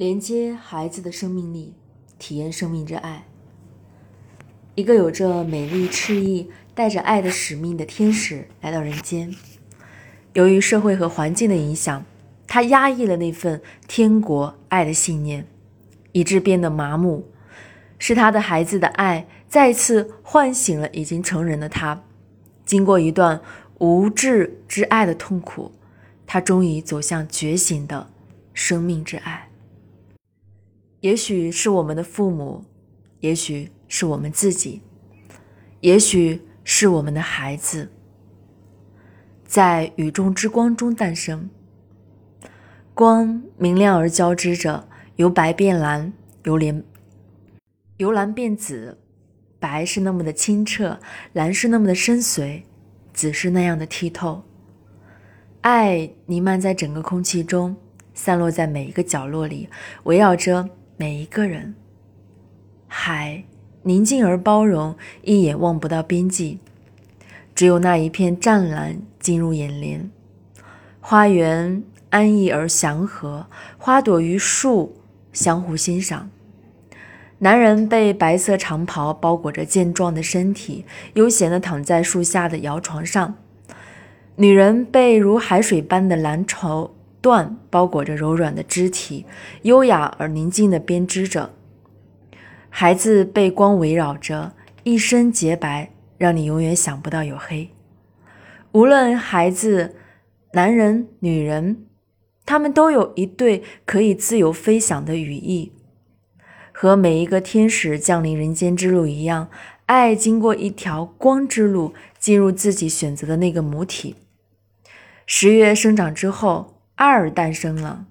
连接孩子的生命力，体验生命之爱。一个有着美丽翅翼、带着爱的使命的天使来到人间。由于社会和环境的影响，他压抑了那份天国爱的信念，以致变得麻木。是他的孩子的爱再次唤醒了已经成人的他。经过一段无智之爱的痛苦，他终于走向觉醒的生命之爱。也许是我们的父母，也许是我们自己，也许是我们的孩子，在宇宙之光中诞生。光明亮而交织着，由白变蓝，由连由蓝变紫，白是那么的清澈，蓝是那么的深邃，紫是那样的剔透。爱弥漫在整个空气中，散落在每一个角落里，围绕着。每一个人，海宁静而包容，一眼望不到边际，只有那一片湛蓝进入眼帘。花园安逸而祥和，花朵与树相互欣赏。男人被白色长袍包裹着健壮的身体，悠闲地躺在树下的摇床上；女人被如海水般的蓝绸。缎包裹着柔软的肢体，优雅而宁静地编织着。孩子被光围绕着，一身洁白，让你永远想不到有黑。无论孩子、男人、女人，他们都有一对可以自由飞翔的羽翼。和每一个天使降临人间之路一样，爱经过一条光之路，进入自己选择的那个母体。十月生长之后。二诞生了，